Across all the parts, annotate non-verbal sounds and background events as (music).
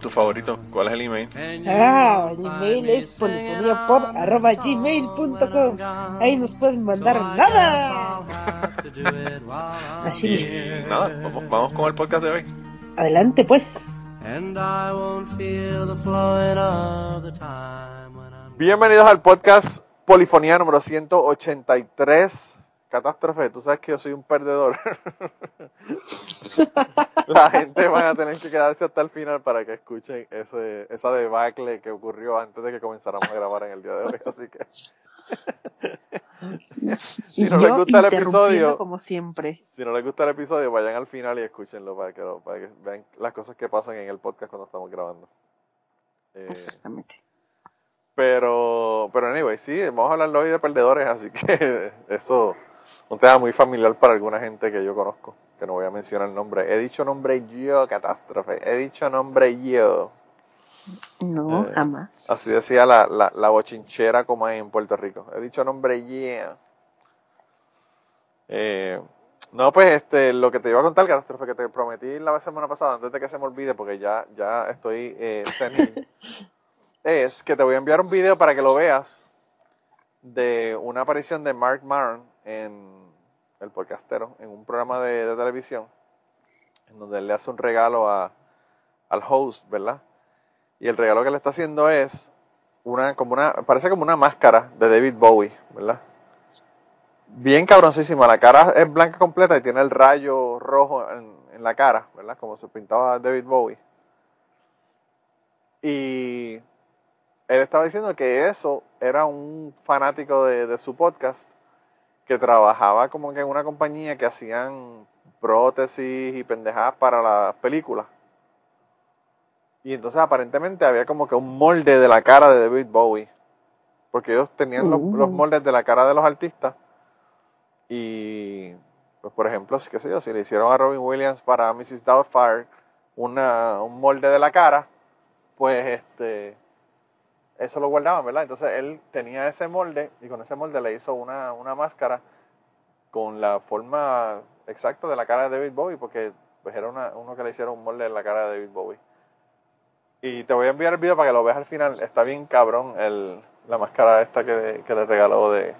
¿Tu favorito? ¿Cuál es el email? Ah, el email es polifoniapod.gmail.com Ahí nos pueden mandar nada. Así. Y nada, vamos, vamos con el podcast de hoy. Adelante pues. Bienvenidos al podcast Polifonía número 183. Catástrofe, tú sabes que yo soy un perdedor. (laughs) La gente va a tener que quedarse hasta el final para que escuchen ese, esa debacle que ocurrió antes de que comenzáramos a grabar en el día de hoy. Así que. (laughs) si no les gusta el episodio, Como siempre. si no les gusta el episodio, vayan al final y escúchenlo para que, lo- para que vean las cosas que pasan en el podcast cuando estamos grabando. Eh, Exactamente. pero, pero anyway, sí, vamos a hablar hoy de perdedores, así que (laughs) eso un tema muy familiar para alguna gente que yo conozco, que no voy a mencionar el nombre. He dicho nombre yo, catástrofe, he dicho nombre yo. No, Eh, jamás. Así decía la, la, la bochinchera como hay en Puerto Rico. He dicho nombre yo. Eh, no, pues este, lo que te iba a contar, catástrofe, que te prometí la semana pasada, antes de que se me olvide, porque ya, ya estoy eh, senil, (laughs) es que te voy a enviar un video para que lo veas de una aparición de Mark Maron en el podcastero, en un programa de, televisión, en donde él le hace un regalo a, al host, ¿verdad? Y el regalo que le está haciendo es una, como una, parece como una máscara de David Bowie, ¿verdad? Bien cabroncísima, la cara es blanca completa y tiene el rayo rojo en, la cara, ¿verdad? Como se pintaba David Bowie. Y él estaba diciendo que eso era un fanático de su podcast que trabajaba como que en una compañía que hacían prótesis y pendejadas para las películas. Y entonces aparentemente había como que un molde de la cara de David Bowie. Porque ellos tenían los, Uh. los moldes de la cara de los artistas. Y, pues por ejemplo, si qué sé yo, si le hicieron a Robin Williams para Mrs. Doubtfire una, un molde de la cara, pues este eso lo guardaban, ¿verdad? Entonces él tenía ese molde y con ese molde le hizo una, una máscara con la forma exacta de la cara de David Bowie, porque pues era una- uno que le hicieron un molde de la cara de David Bowie. Y te voy a enviar el video para que lo veas al final. Está bien cabrón el, la máscara esta que, que le regaló de,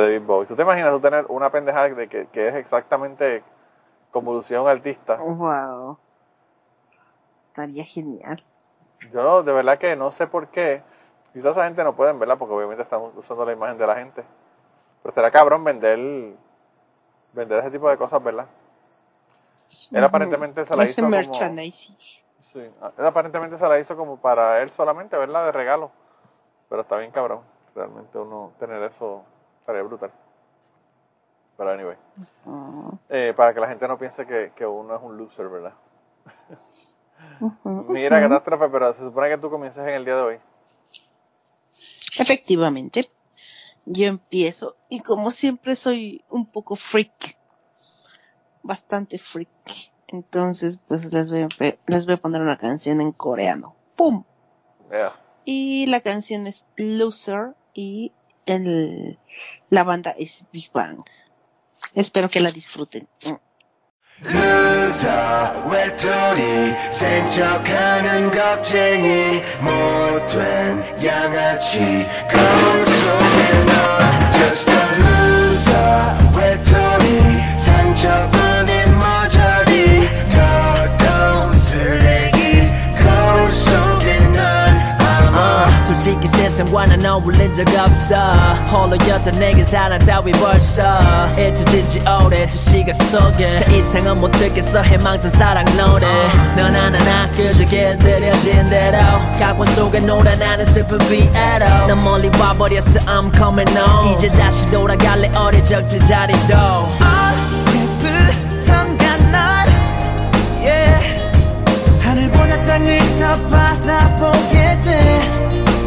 David Bowie. ¿Tú te imaginas tú tener una pendejada de que, que es exactamente un artista? Wow. Estaría genial. Yo no, de verdad que no sé por qué. Quizás esa gente no pueden verla porque obviamente están usando la imagen de la gente. Pero estaría cabrón vender vender ese tipo de cosas, ¿verdad? Él aparentemente se la Ese hizo como... Sí, él aparentemente se la hizo como para él solamente, ¿verdad? De regalo. Pero está bien cabrón. Realmente uno tener eso estaría brutal. Pero anyway. Mm. Eh, para que la gente no piense que, que uno es un loser, ¿verdad? (laughs) Mira, catástrofe, pero se supone que tú comienzas en el día de hoy. Efectivamente. Yo empiezo y como siempre soy un poco freak. Bastante freak. Entonces, pues les voy a, les voy a poner una canción en coreano. ¡Pum! Yeah. Y la canción es Loser y el, la banda es Big Bang. Espero que la disfruten. Loser 외톨이 센척하는 겁쟁이 못된 양아치 거울 속에 넌 Just a loser 외톨이 상처 솔직히 세상과는 어울린 적 없어. 홀로였던 내게 사랑 따위 벌써. 잊혀진 지 오래 저 시간 속에. 더 이상은 못 듣겠어. 해망전 사랑 노래. 넌 하나나 그저 길들여진 대로. 각본 속에 놀아 나는 슬픈 비애로. 난 멀리 와버렸어. I'm coming home. 이제 다시 돌아갈래. 어릴 적 제자리도. 언제부턴가 난 yeah. 하늘보다 땅을 더 바라보게 돼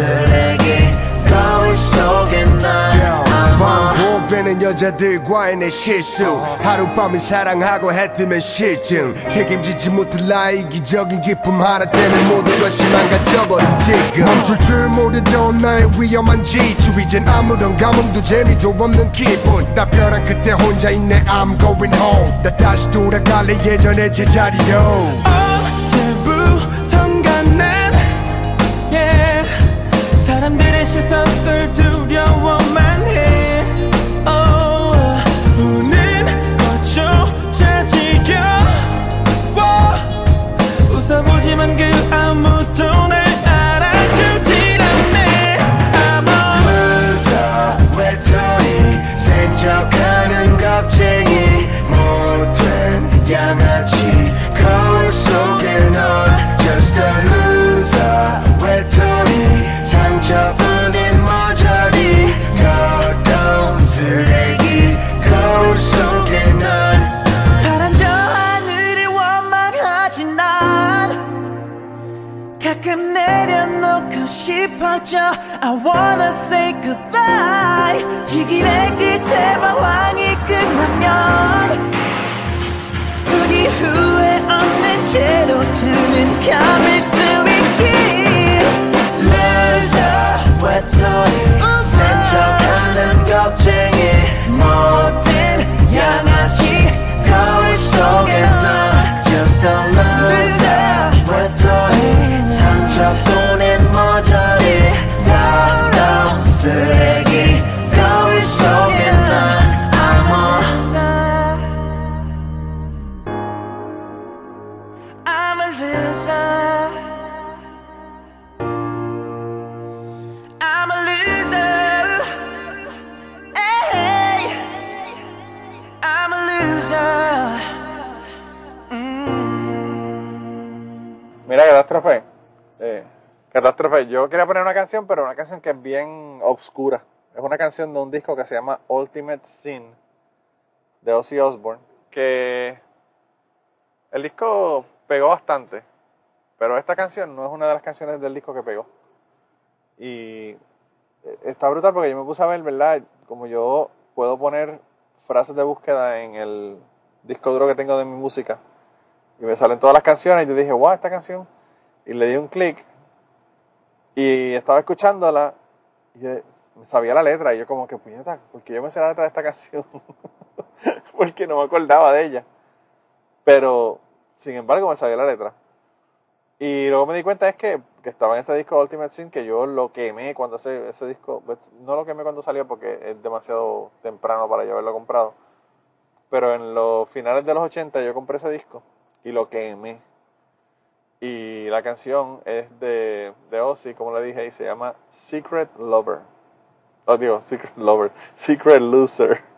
쓰레기 거울 속에 a 반복되는 여자들과의 내 실수. 하룻밤을 사랑하고 해뜨면 실증. 책임지지 못할 나의 이기적인 기쁨 하나 때문에 모든 것이 망가져버린 지금. 멈출 줄 모르던 나의 위험한 지추 이젠 아무런 감흥도 재미도 없는 기분. 나 벼랑 끝에 혼자 있네. I'm going home. 나 다시 돌아갈래. 예전의 제자리로 I'm sorry. Pero una canción que es bien obscura. Es una canción de un disco que se llama Ultimate Sin de Ozzy Osbourne. Que el disco pegó bastante, pero esta canción no es una de las canciones del disco que pegó. Y eh, está brutal porque yo me puse a ver, ¿verdad? Como yo puedo poner frases de búsqueda en el disco duro que tengo de mi música y me salen todas las canciones y yo dije, wow, esta canción. Y le di un clic y estaba escuchándola y sabía la letra y yo como que, puñeta, porque yo me sé la letra de esta (laughs) canción? porque no me acordaba de ella. Pero, sin embargo, me sabía la letra. Y luego me di cuenta es que, que estaba en ese disco Ultimate Sin, que yo lo quemé cuando ese, ese disco, pues, no lo quemé cuando salió porque es demasiado temprano para yo haberlo comprado. Pero en los finales de los 80 yo compré ese disco y lo quemé. Y la canción es de, de Ozzy, como le dije, y se llama Secret Lover. Oh, digo, Secret Lover. Secret Loser.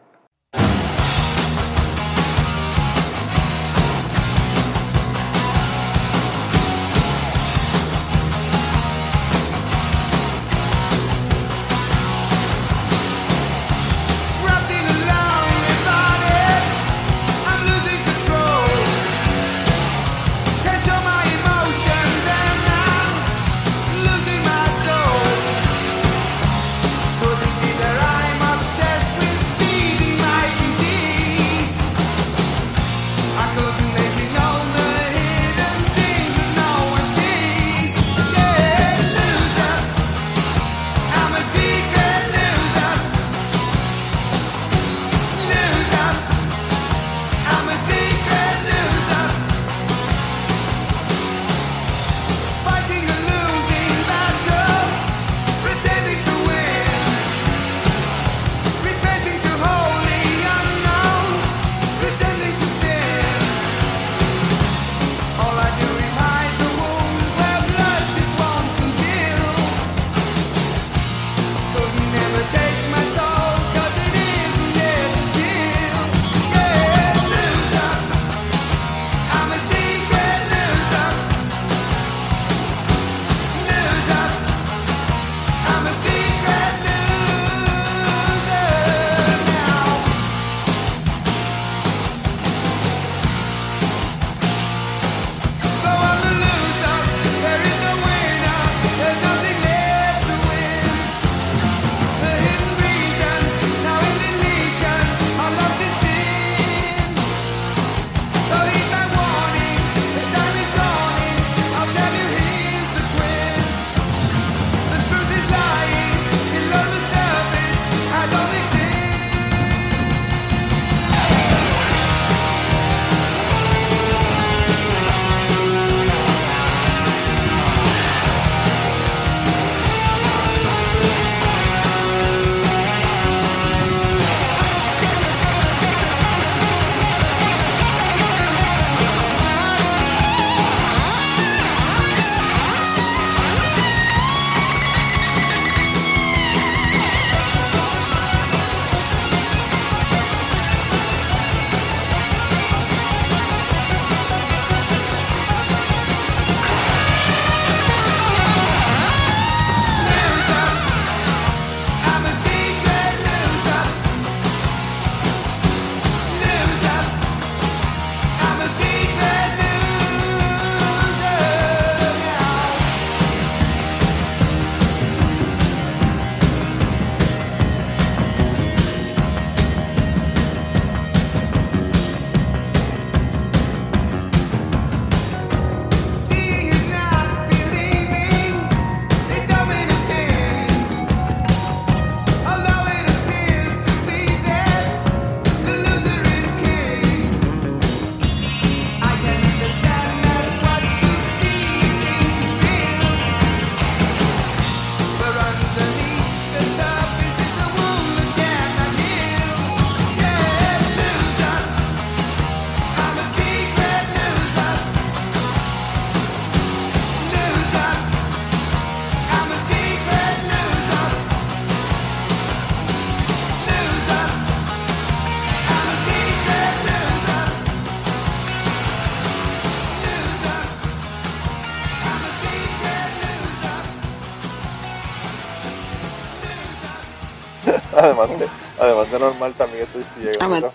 Además, de, además de normal también estoy ciego. Amante.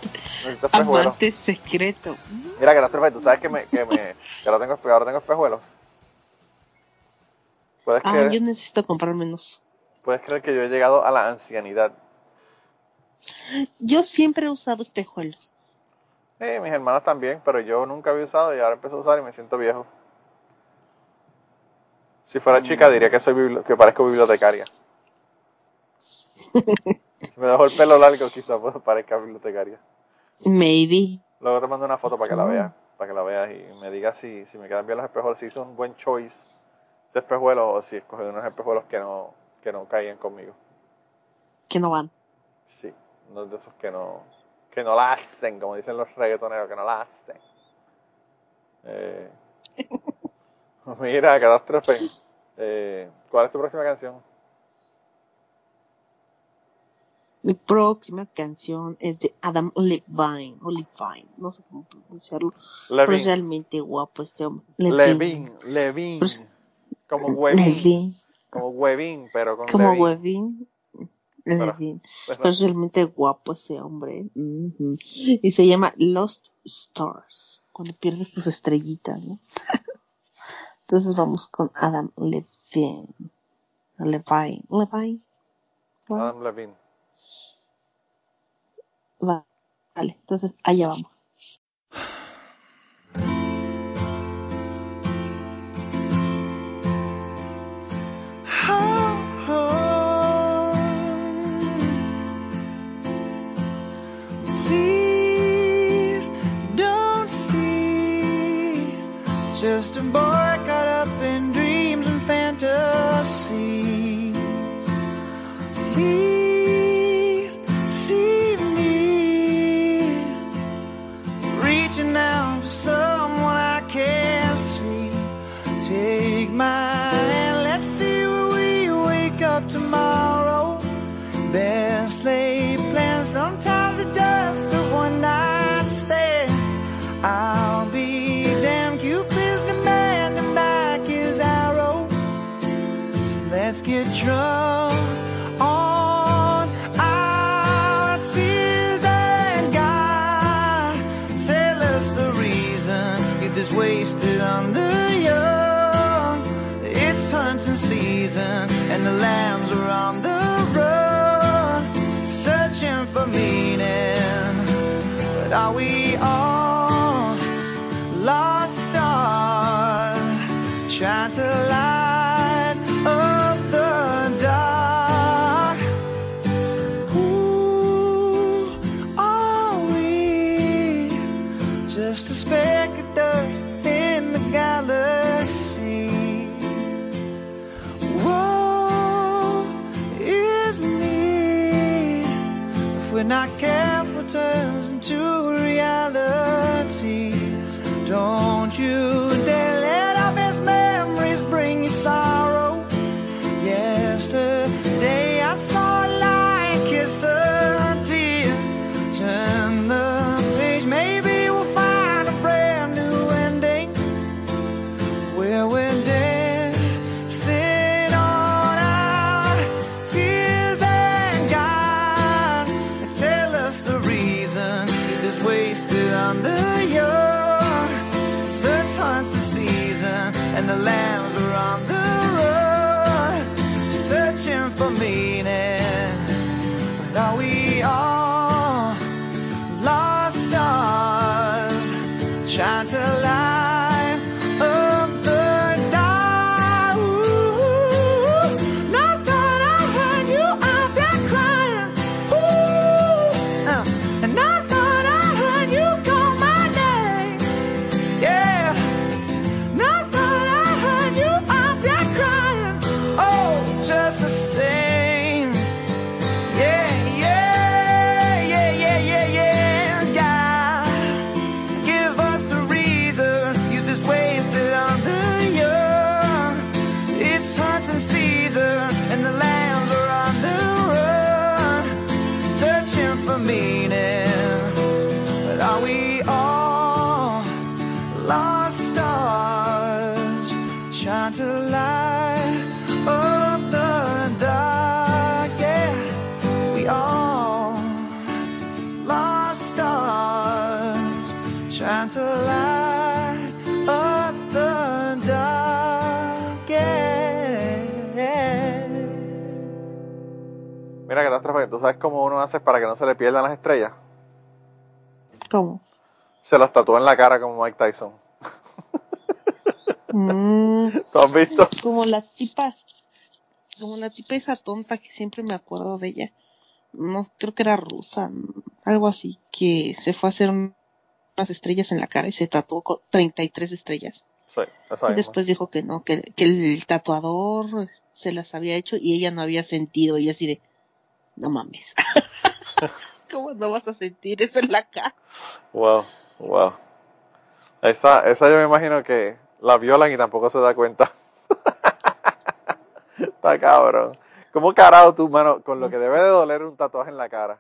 Espejuelos. Amante secreto. Mira, catástrofe, tú sabes que, me, que, me, que ahora, tengo, ahora tengo espejuelos. ¿Puedes Ah, creer, yo necesito comprarme unos. puedes creer que yo he llegado a la ancianidad. Yo siempre he usado espejuelos. Eh, mis hermanos también, pero yo nunca había usado y ahora empecé a usar y me siento viejo. Si fuera chica diría que soy que parezco bibliotecaria. (laughs) Me dejo el pelo largo quizás pues, (laughs) parezca bibliotecaria. Maybe. Luego te mando una foto para que la veas, para que la veas y me digas si, si me quedan bien los espejuelos, si hice un buen choice de espejuelos o si escogí unos espejuelos que no, que no caían conmigo. Que no van. Sí, unos de esos que no, que no la hacen, como dicen los reggaetoneros, que no la hacen. Eh, (laughs) mira, catástrofe. Eh, ¿Cuál es tu próxima canción? Mi próxima canción es de Adam Levine. Levine. No sé cómo pronunciarlo. Pero es realmente guapo este hombre. Levin, Levin. Pues- Como. Levine. Como huevín, pero con Como. Huevín. Levine. Pues. Pero es realmente guapo ese hombre. Y se llama Lost Stars. Cuando pierdes tus estrellitas, ¿no? (laughs) Entonces vamos con Adam Levine. Levine. Levine. Adam Levine. Va- Vale, entonces allá vamos. Just a boy not careful, turns into reality. Don't you ¿tú sabes cómo uno hace para que no se le pierdan las estrellas? ¿Cómo? Se las tatúa en la cara como Mike Tyson. (laughs) Mm, (laughs) ¿Tú has visto? como la tipa, como la tipa esa tonta que siempre me acuerdo de ella. No, creo que era rusa, algo así, que se fue a hacer un- unas estrellas en la cara y se tatuó con 33 estrellas. Sí, Y después dijo que no, que, que el tatuador se las había hecho y ella no había sentido. Y así de, no mames. (laughs) ¿Cómo no vas a sentir eso en la cara? Wow, wow. Esa, esa yo me imagino que la violan y tampoco se da cuenta. (laughs) Está cabrón. ¿Cómo carajo tú, mano, con lo que debe de doler un tatuaje en la cara?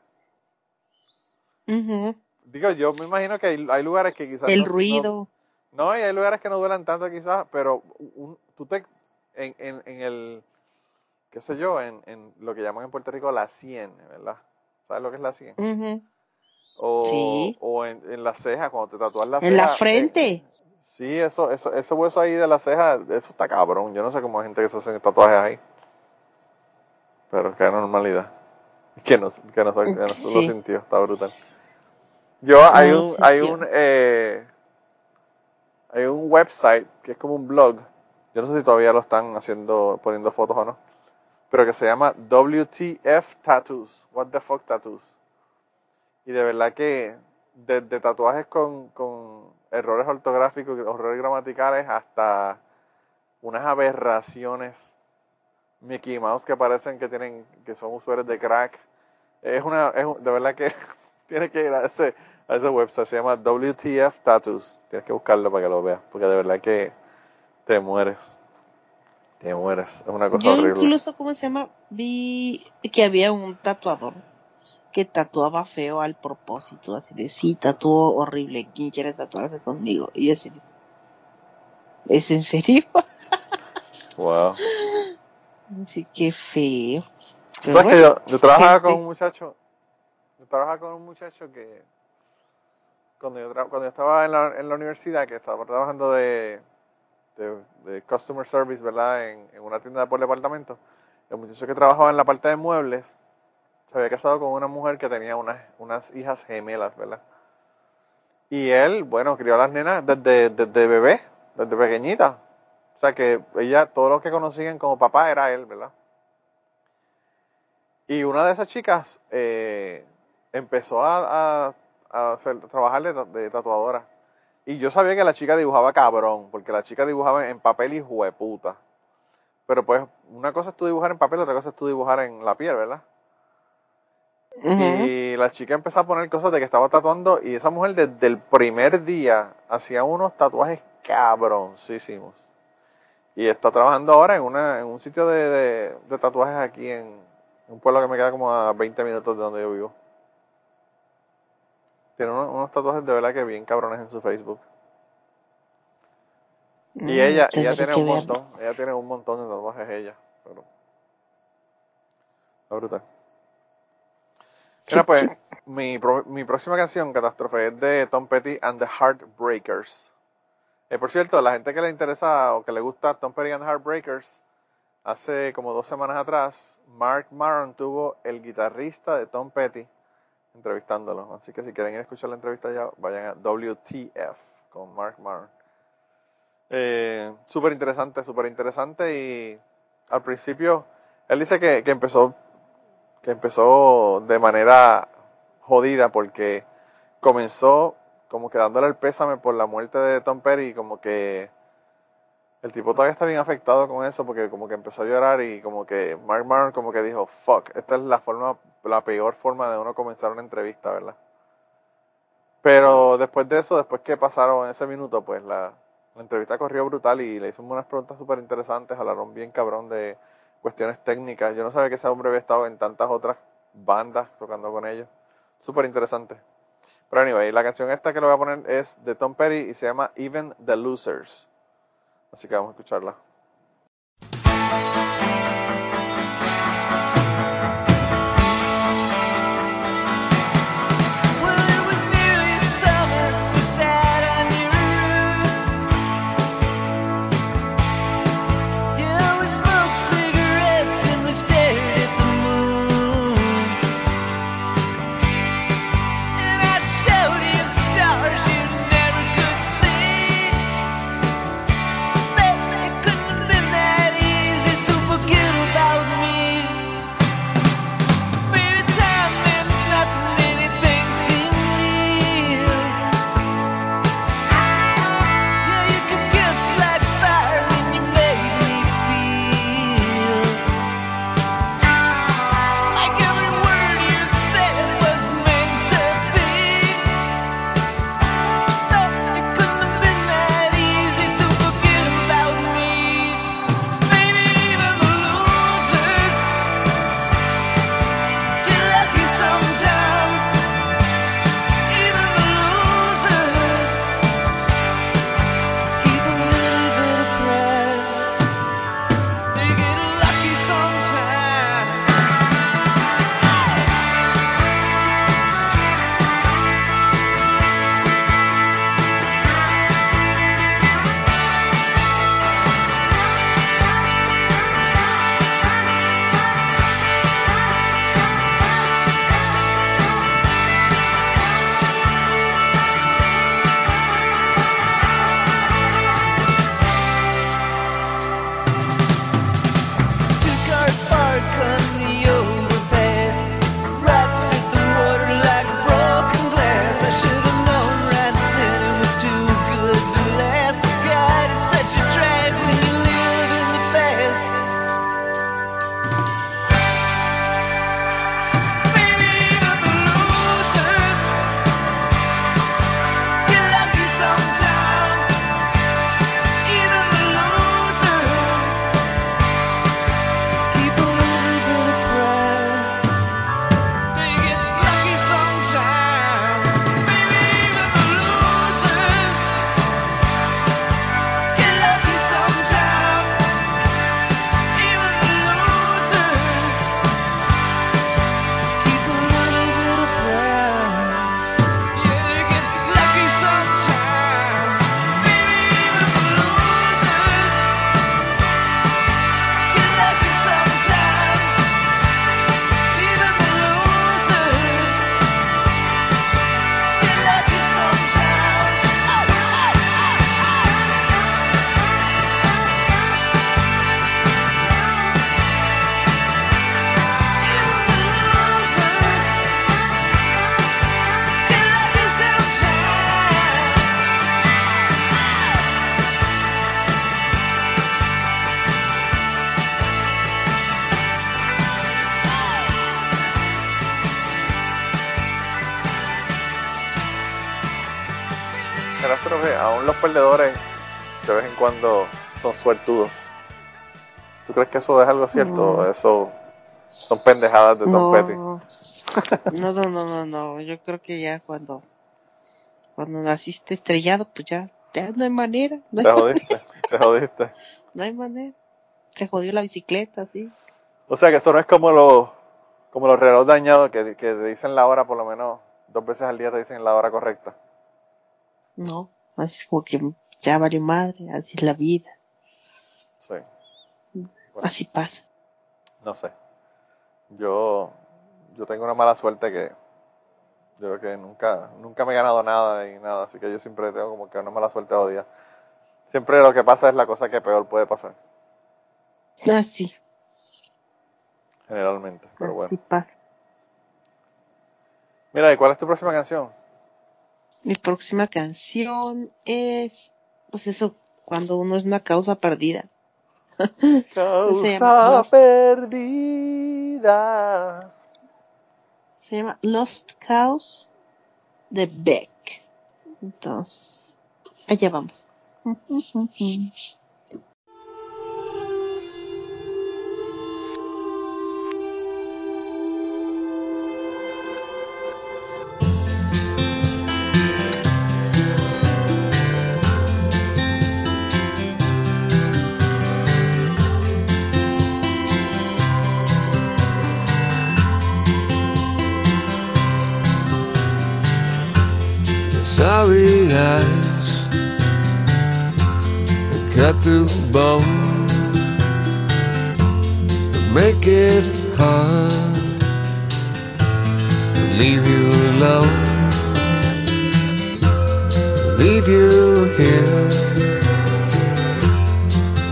Ujú. Digo, yo me imagino que hay, hay lugares que quizás... El no- no- ruido. No, y hay lugares que no duelan tanto quizás, pero un- tú te... En, en, en el... qué sé yo, en, en lo que llaman en Puerto Rico la 100, ¿verdad? ¿Sabes lo que es la 100? Ujú. O, Sí. o en, en la ceja, cuando te tatúas la ceja. En la eh, frente. sí, eso, eso, ese hueso ahí de la ceja, eso está cabrón. Yo no sé cómo hay gente que se hace tatuajes ahí. Pero qué normalidad. (laughs) Que no, que no, que no lo Sí. sintió, está brutal. Yo, hay lo un, hay un, eh, hay un website que es como un blog. Yo no sé si todavía lo están haciendo, poniendo fotos o no. Pero que se llama WTF Tattoos. What the fuck Tattoos. Y de verdad que desde tatuajes con, con errores ortográficos, errores gramaticales, hasta unas aberraciones Mickey Mouse que parecen que tienen, que son usuarios de crack. Es una, es de verdad que (laughs) tienes que ir a ese, a ese website, se llama WTF Tattoos. Tienes que buscarlo para que lo veas, porque de verdad que te mueres. Te mueres. Es una cosa Yo horrible. incluso, ¿cómo se llama? Vi que había un tatuador que tatuaba feo al propósito, así de sí, tatuó horrible, ¿quién quiere tatuarse conmigo? Y yo así, ¿es en serio? Wow. Así que feo. Pero ¿Sabes que yo, yo trabajaba gente. con un muchacho, yo trabajaba con un muchacho que cuando yo, cuando yo estaba en la, en la universidad, que estaba trabajando de, de, customer service, ¿verdad? En, en una tienda por departamento, el muchacho que trabajaba en la parte de muebles se había casado con una mujer que tenía unas, unas hijas gemelas, ¿verdad? Y él, bueno, crió a las nenas desde, desde bebé, desde pequeñita. O sea que ella, todos los que conocían como papá era él, ¿verdad? Y una de esas chicas eh, empezó a, a- a hacer- trabajar de tatuadora. Y yo sabía que la chica dibujaba cabrón, porque la chica dibujaba en papel y jueputa. Pero pues, una cosa es tú dibujar en papel, otra cosa es tú dibujar en la piel, ¿verdad? Y la chica empezó a poner cosas de que estaba tatuando y esa mujer desde el primer día hacía unos tatuajes cabroncísimos. Y está trabajando ahora en, una, en un sitio de, de- de tatuajes aquí en un pueblo que me queda como a 20 minutos de donde yo vivo. Tiene unos, unos tatuajes de verdad que bien cabrones en su Facebook. Y Mm, ella, ella tiene un montón, ella tiene un montón de tatuajes ella, pero está brutal. Mira, pues, mi, pro- mi próxima canción, Catástrofe, es de Tom Petty and the Heartbreakers. Eh, por cierto, la gente que le interesa o que le gusta Tom Petty and the Heartbreakers, hace como dos semanas atrás, Mark Maron tuvo el guitarrista de Tom Petty entrevistándolo. Así que si quieren ir a escuchar la entrevista ya, vayan a WTF con Mark Maron. Eh, súper interesante, súper interesante y al principio él dice que, que empezó que empezó de manera jodida porque comenzó como que dándole el pésame por la muerte de Tom Petty y como que el tipo todavía está bien afectado con eso porque como que empezó a llorar y como que Mark Maron como que dijo fuck esta es la forma la peor forma de uno comenzar una entrevista verdad pero después de eso después que pasaron ese minuto pues la, la entrevista corrió brutal y le hizo unas preguntas súper interesantes hablaron bien cabrón de cuestiones técnicas. Yo no sabía que ese hombre había estado en tantas otras bandas tocando con ellos. Súper interesante pero anyway la canción esta que le voy a poner es de Tom Petty y se llama Even the Losers Así que vamos a escucharla. Cuando son suertudos. ¿Tú crees que eso es algo cierto? No. Eso son pendejadas de Tom No. Petty. (laughs) no, no, no, no, no. Yo creo que ya cuando, cuando naciste estrellado, pues ya, ya no hay manera. No (laughs) Te hay, jodiste, te jodiste. no hay manera. Se jodió la bicicleta, sí. O sea que eso no es como los, como los relojes dañados que, que te dicen la hora por lo menos dos veces al día te dicen la hora correcta. No, así como que ya valió madre, así es la vida, Sí, así pasa. no sé. Yo, yo tengo una mala suerte que yo creo que nunca, nunca me he ganado nada y nada, así que yo siempre tengo como que una mala suerte odia. Siempre lo que pasa es la cosa que peor puede pasar, Así, generalmente. Pero bueno. así pasa. Mira, ¿y cuál es tu próxima canción? Mi próxima canción es, pues eso, cuando uno es una causa perdida. (laughs) Se llama Causa Lost. perdida. Se llama Lost Cows de Beck. Entonces, allá vamos. (laughs) Eyes that cut through bone that make it hard to leave you alone, leave you here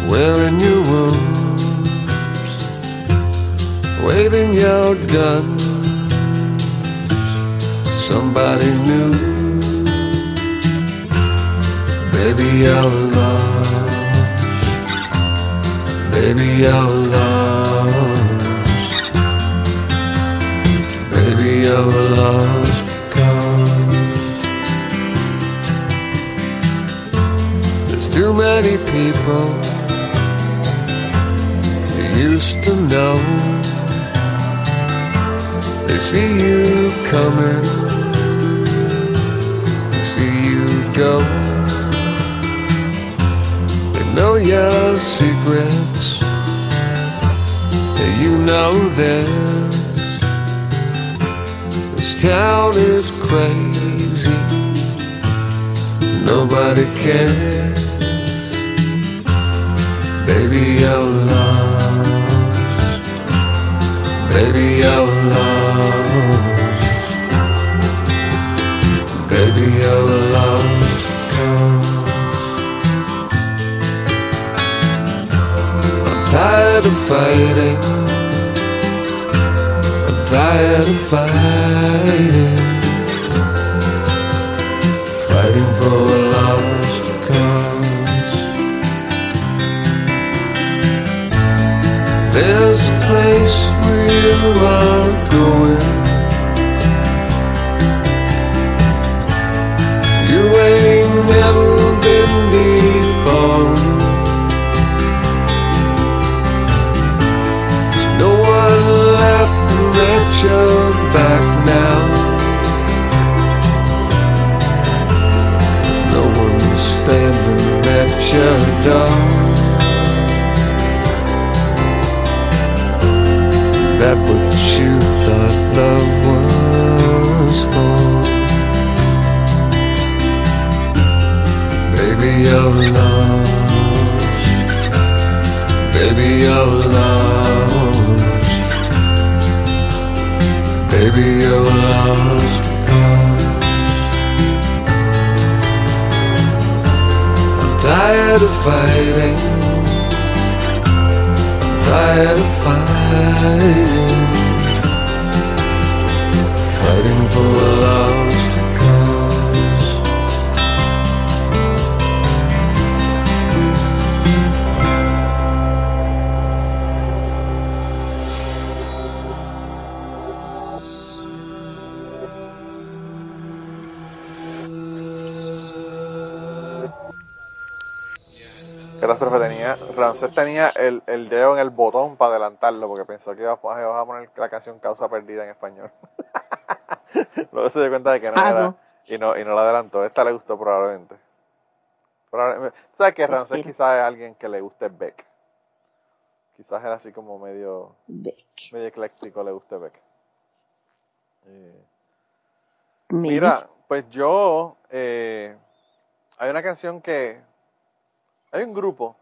wearing your wounds, waving your gun. Somebody new. Baby, you're lost. Baby, you're lost. Baby, you're lost because there's too many people you used to know. They see you coming, they see you go. Know your secrets, you know theirs. This town is crazy, nobody cares. Baby, you're lost. Baby, you're lost. Baby, you're lost. Tired of fighting. I'm tired of fighting. Fighting for a lost cause. There's a place you are going. You ain't never been before. Your back now. No one standing at your door. That what you thought love was for. Baby, you're lost. Baby, you're lost. Baby, you're lost. 'cause I'm tired of fighting. I'm tired of fighting. Fighting for a Catástrofe tenía, tenía el, el dedo en el botón para adelantarlo porque pensó que iba a, iba a poner la canción Causa Perdida en español. (laughs) Luego se dio cuenta de que no Ah, era no. y no y no la adelantó. Esta le gustó probablemente. Probablemente- ¿Tú ¿Sabes que Ramsés Hostia. quizás es alguien que le guste Beck? Quizás era así como medio, Beck. medio ecléctico, le guste Beck. Eh. Mira, pues yo. eh, hay una canción que. Hay un grupo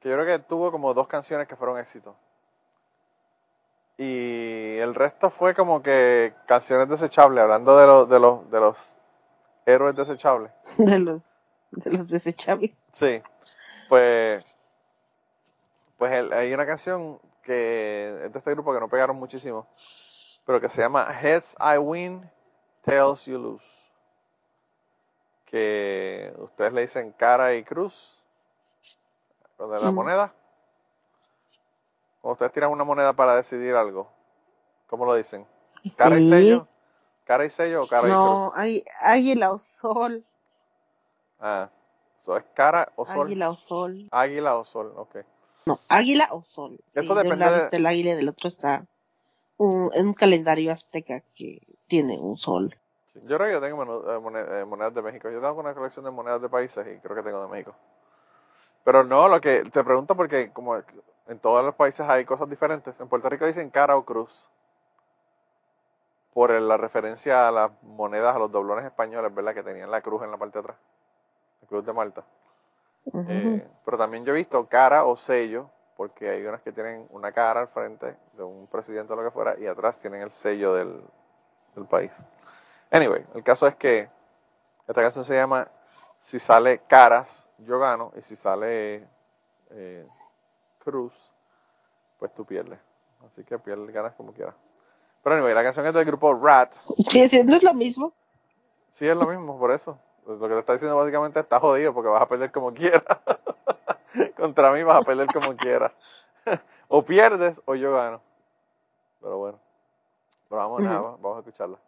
que yo creo que tuvo como dos canciones que fueron éxitos. Y el resto fue como que canciones desechables, hablando de, los de, los, de los héroes desechables. (laughs) de los de los desechables. Sí, pues. Pues el- hay una canción que es de este grupo que no pegaron muchísimo, pero que se llama Heads I Win, Tails You Lose. Que ustedes le dicen cara y cruz, lo de la Mm. moneda. Cuando ustedes tiran una moneda para decidir algo, ¿cómo lo dicen? ¿Cara y sello? ¿Cara y sello o cara y No, cruz? hay águila o sol. Ah, eso es cara o sol. Águila o sol. Águila o sol, ok. No, águila o sol. Sí, Eso de depende un lado de- está el águila y del otro está un, en un calendario azteca que tiene un sol. Sí, Yo creo que yo tengo eh, eh, monedas de México. Yo tengo una colección de monedas de países y creo que tengo de México. Pero no, lo que te pregunto porque como en todos los países hay cosas diferentes. En Puerto Rico dicen cara o cruz. Por la referencia a las monedas, a los doblones españoles, ¿verdad? Que tenían la cruz en la parte de atrás. La cruz de Malta. Eh, pero también yo he visto cara o sello, porque hay unas que tienen una cara al frente de un presidente o lo que fuera, y atrás tienen el sello del, del país. Anyway, el caso es que esta canción se llama Si sale caras, yo gano, y si sale eh, cruz, pues tú pierdes. Así que pierdes, ganas como quieras. Pero anyway, la canción es del grupo Rat. Sí, sí, no es lo mismo. Sí, es lo mismo, por eso. Lo que te está diciendo básicamente está jodido porque vas a perder como quieras. (laughs) Contra mí vas a perder como quieras. (laughs) o pierdes o yo gano. Pero bueno. Pero vamos, nada, vamos a escucharla.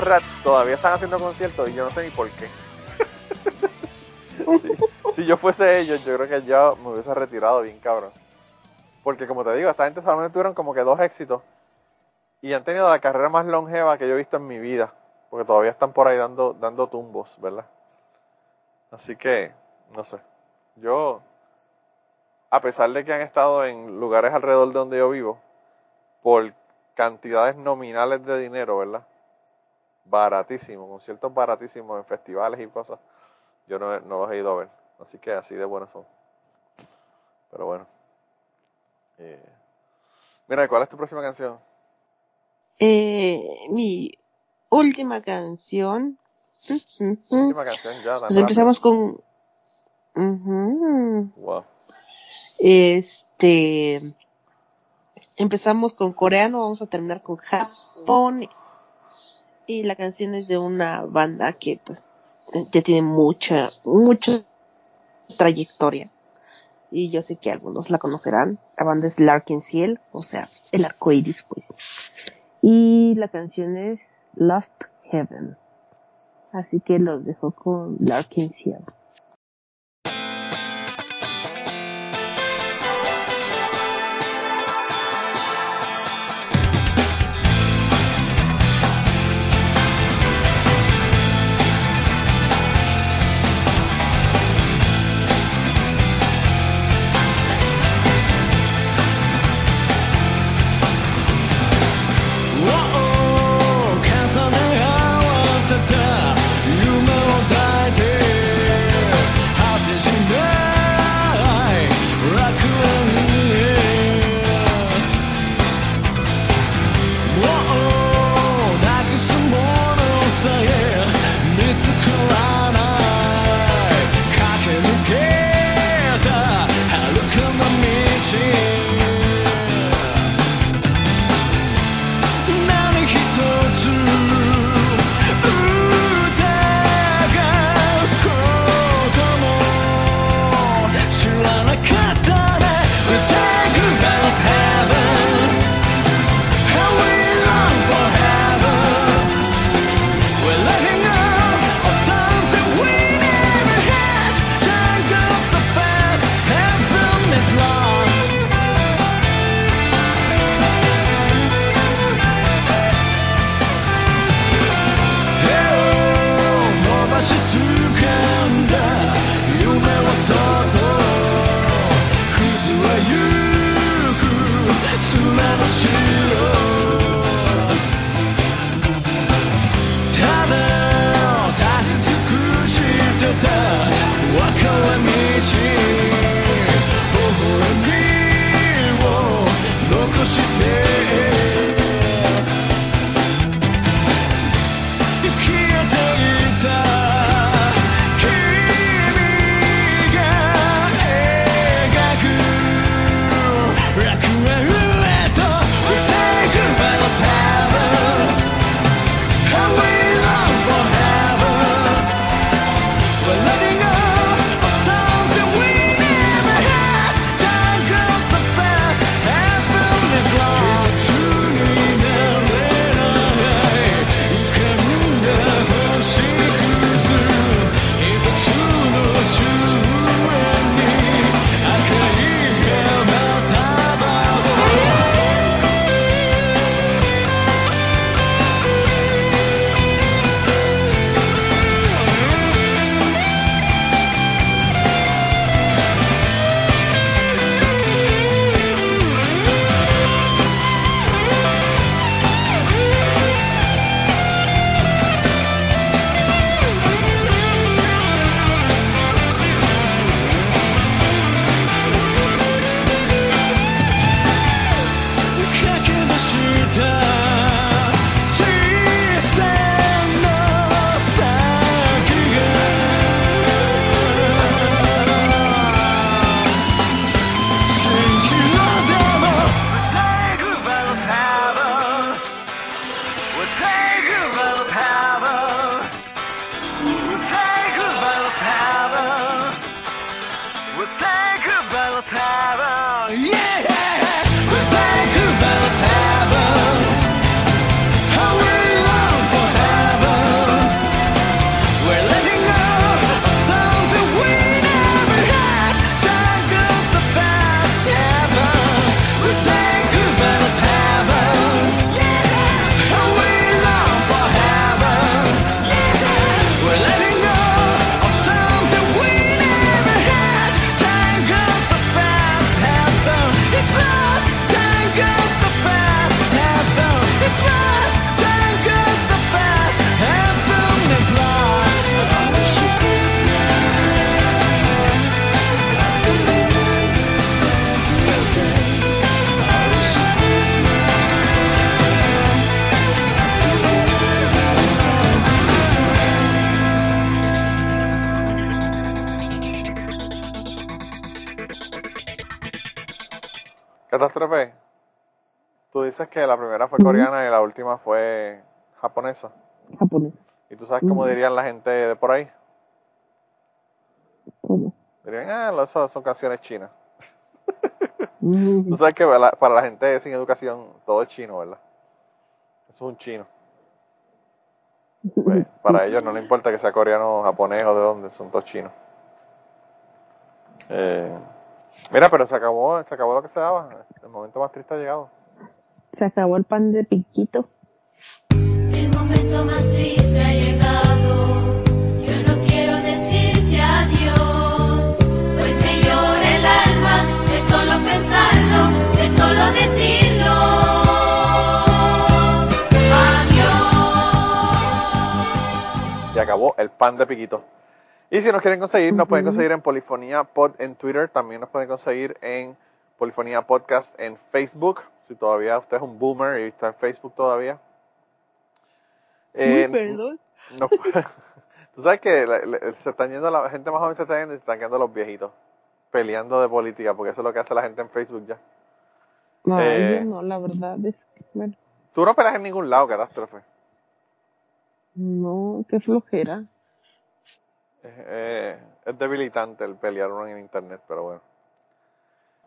Rat todavía están haciendo conciertos y yo no sé ni por qué. (laughs) Sí. Si yo fuese ellos, yo creo que ya me hubiese retirado bien cabrón. Porque como te digo, esta gente solamente tuvieron como que dos éxitos y han tenido la carrera más longeva que yo he visto en mi vida. Porque todavía están por ahí dando, dando tumbos, ¿verdad? Así que, no sé. Yo, a pesar de que han estado en lugares alrededor de donde yo vivo, por cantidades nominales de dinero, ¿verdad? Baratísimos, conciertos baratísimos en festivales y cosas. Yo no, no los he ido a ver. Así que así de buenos son. Pero bueno. Eh, Mira, ¿cuál es tu próxima canción? Eh, mi última canción. Última canción ya. tan Pues empezamos con. Wow. Este. Empezamos con coreano, vamos a terminar con japonés. Y la canción es de una banda que, pues, ya tiene mucha, mucha trayectoria. Y yo sé que algunos la conocerán. La banda es Larkin Ciel, o sea, el arco iris, pues. Y la canción es Lost Heaven. Así que los dejo con Larkin Ciel. Tú dices que la primera fue coreana y la última fue japonesa. Japonés. ¿Y tú sabes cómo dirían la gente de por ahí? ¿Cómo? Dirían, ah, eso son canciones chinas. (laughs) Tú sabes que para la- para la gente sin educación todo es chino, ¿verdad? Eso es un chino. Pues, para ellos no le importa que sea coreano, japonés o de dónde, son todos chinos. Eh, mira, pero se acabó, se acabó lo que se daba. El momento más triste ha llegado. Se acabó el pan de piquito. El momento más triste ha llegado. Yo no quiero decirte adiós, pues me llora el alma de solo pensarlo, de solo decirlo. Adiós. Se acabó el pan de piquito. Y si nos quieren conseguir, nos pueden conseguir en Polifonía Pod en Twitter. También nos pueden conseguir en Polifonía Podcast en Facebook. Si todavía usted es un boomer y está en Facebook todavía. Eh, Uy, perdón. no (laughs) Tú sabes que la- la- se están yendo, la gente más joven se está yendo y se están quedando los viejitos peleando de política, porque eso es lo que hace la gente en Facebook ya. Ay, Eh. yo no, la verdad es que, bueno, Tú no peleas en ningún lado, catástrofe. no, qué flojera. Eh, eh, es debilitante el pelear uno en internet, pero bueno.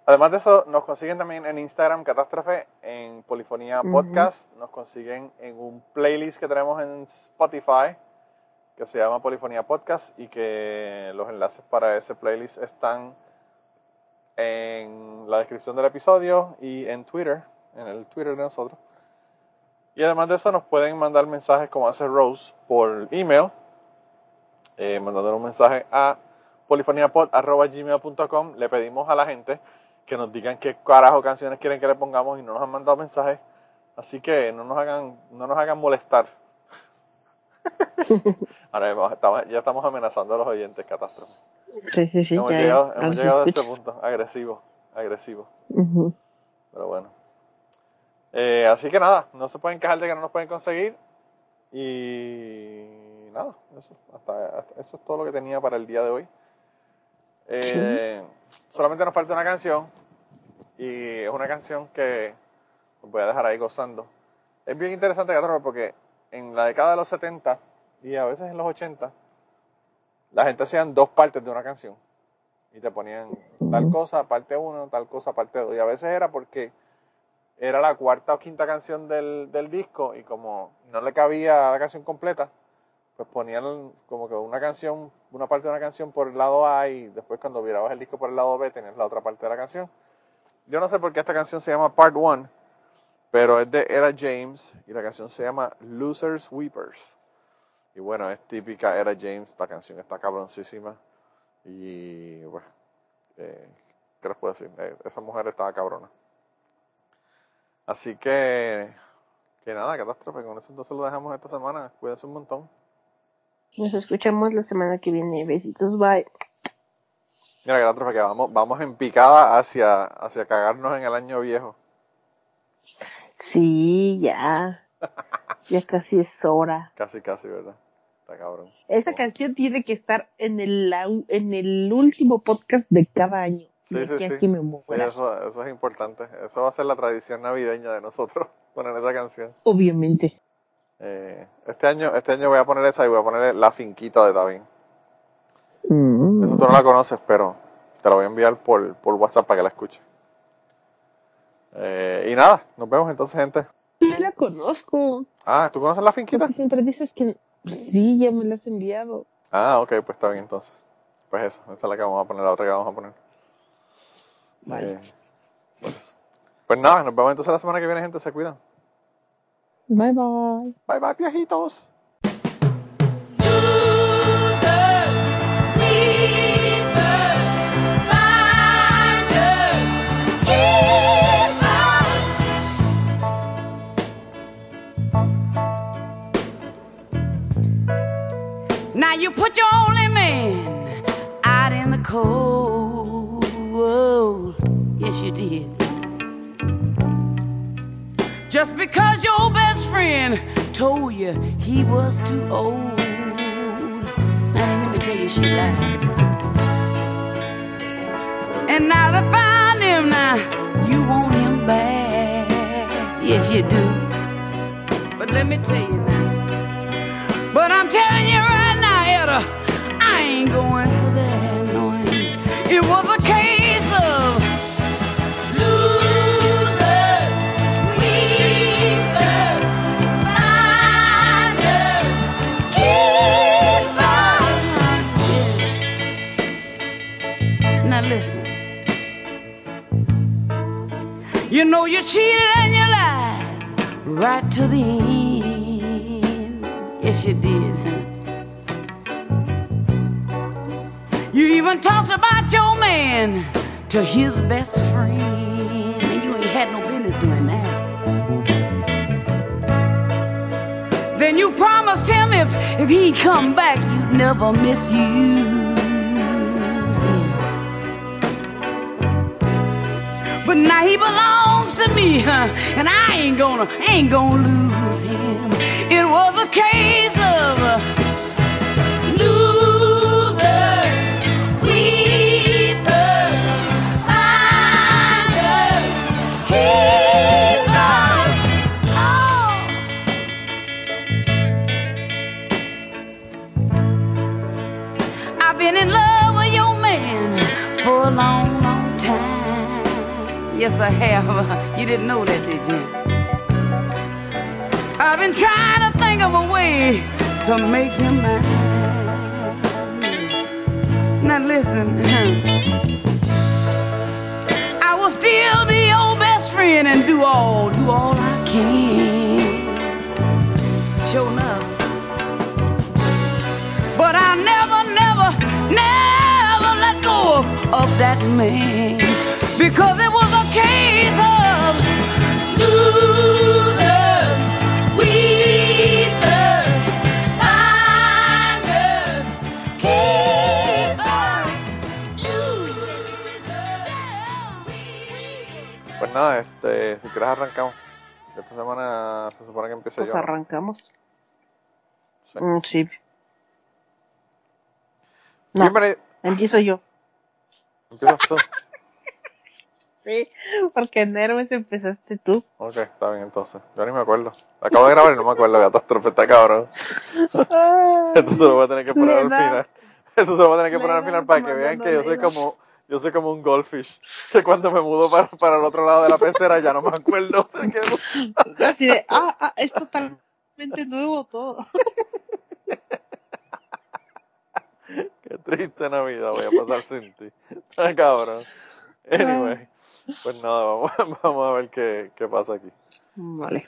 Además de eso, nos consiguen también en Instagram Catástrofe, en Polifonía. Podcast, nos consiguen en un playlist que tenemos en Spotify que se llama Polifonía Podcast y que los enlaces para ese playlist están en la descripción del episodio y en Twitter, en el Twitter de nosotros. Y además de eso nos pueden mandar mensajes como hace Rose por email eh, mandándole un mensaje a polifoniapod.gmail.com. Le pedimos a la gente que nos digan qué carajo canciones quieren que le pongamos y no nos han mandado mensajes. Así que no nos hagan, no nos hagan molestar. (laughs) Ahora ya estamos, ya estamos amenazando a los oyentes, catástrofe. Sí, sí, sí, hemos ya, llegado, a hemos llegado a ese punto, agresivo, agresivo. Pero bueno. Eh, así que nada, no se pueden quejar de que no nos pueden conseguir. Y nada, eso, hasta, hasta- eso es todo lo que tenía para el día de hoy. Eh, Solamente nos falta una canción. Y es una canción que os voy a dejar ahí gozando. Es bien interesante, porque en la década de los 70 y a veces en los 80, la gente hacían dos partes de una canción. Y te ponían tal cosa, parte 1, tal cosa, parte 2. Y a veces era porque era la cuarta o quinta canción del, del disco y como no le cabía la canción completa, pues ponían como que una canción, una parte de una canción por el lado A y después cuando virabas el disco por el lado B tenías la otra parte de la canción. Yo no sé por qué esta canción se llama Part 1, pero es de Era James y la canción se llama Losers Weepers. Y bueno, es típica Era James, esta canción está cabroncísima. Y bueno, eh, ¿qué les puedo decir? Eh, esa mujer estaba cabrona. Así que, que nada, catástrofe. Con eso entonces lo dejamos esta semana. Cuídense un montón. Nos escuchamos la semana que viene. Besitos, bye. Mira, catástrofe, que vamos, vamos en picada hacia, hacia cagarnos en el año viejo. Sí, ya. Ya casi es hora. Casi, casi, ¿verdad? Está cabrón. Esa canción tiene que estar en el, en el último podcast de cada año. Sí, sí, sí. me eso, eso es importante. Eso va a ser la tradición navideña de nosotros, (laughs) poner esa canción. Obviamente. Eh, este año este año voy a poner esa y voy a poner La Finquita de David. Mm. Eso tú no la conoces, pero te la voy a enviar por, por WhatsApp para que la escuches. Eh, y nada, nos vemos entonces, gente. Sí la conozco. Ah, ¿tú conoces La Finquita? Porque siempre dices que sí, ya me la has enviado. Ah, ok, pues está bien entonces. Pues eso, esa es la que vamos a poner, la otra que vamos a poner. Vale. Eh, pues, pues nada, nos vemos entonces la semana que viene, gente. Se cuidan. Bye bye. Bye bye, viejitos. Now you put your only man out in the cold. Yes, you did. Just because your best friend told you he was too old. Now let me tell you, she lied. And now to find him now, you want him back? Yes, you do. But let me tell you now. But I'm telling you right now, Etta, I ain't going for that. No, It was a You know you cheated and you lied right to the end. Yes, you did. You even talked about your man to his best friend, and you ain't had no business doing that. Then you promised him if if he come back, you'd never misuse him. But now he belongs to me, huh? And I ain't gonna, ain't gonna lose him. It was a case of uh, losers, weepers, finders, keepers. Oh. I've been in love with your man for a long, long time. Yes, I have. (laughs) You didn't know that, did you? I've been trying to think of a way to make him mine. Now listen, I will still be your best friend and do all, do all I can. Sure enough. But I never, never, never let go of, of that man. Because it was Pues nada, este, si quieres arrancamos. Esta semana se supone que empieza Pues yo. ¿no? arrancamos. Sí. Mm, sí. No, Bienvenido. empiezo yo. Empiezas tú. Sí, porque en empezaste tú. Ok, está bien entonces. Yo ni me acuerdo. Acabo de grabar y no me acuerdo. Catástrofe, está cabrón. (laughs) Esto se lo voy a tener que poner al final. Eso se lo voy a tener que poner al final para que vean que yo soy como yo soy como un goldfish. (laughs) Que cuando me mudo para, para el otro lado de la pecera ya no me acuerdo. (laughs) Así de, ah, ah, es totalmente nuevo todo. Qué triste Navidad voy a pasar sin ti. Está cabrón. Anyway, pues nada, (laughs) vamos, vamos a ver qué, qué pasa aquí. Vale.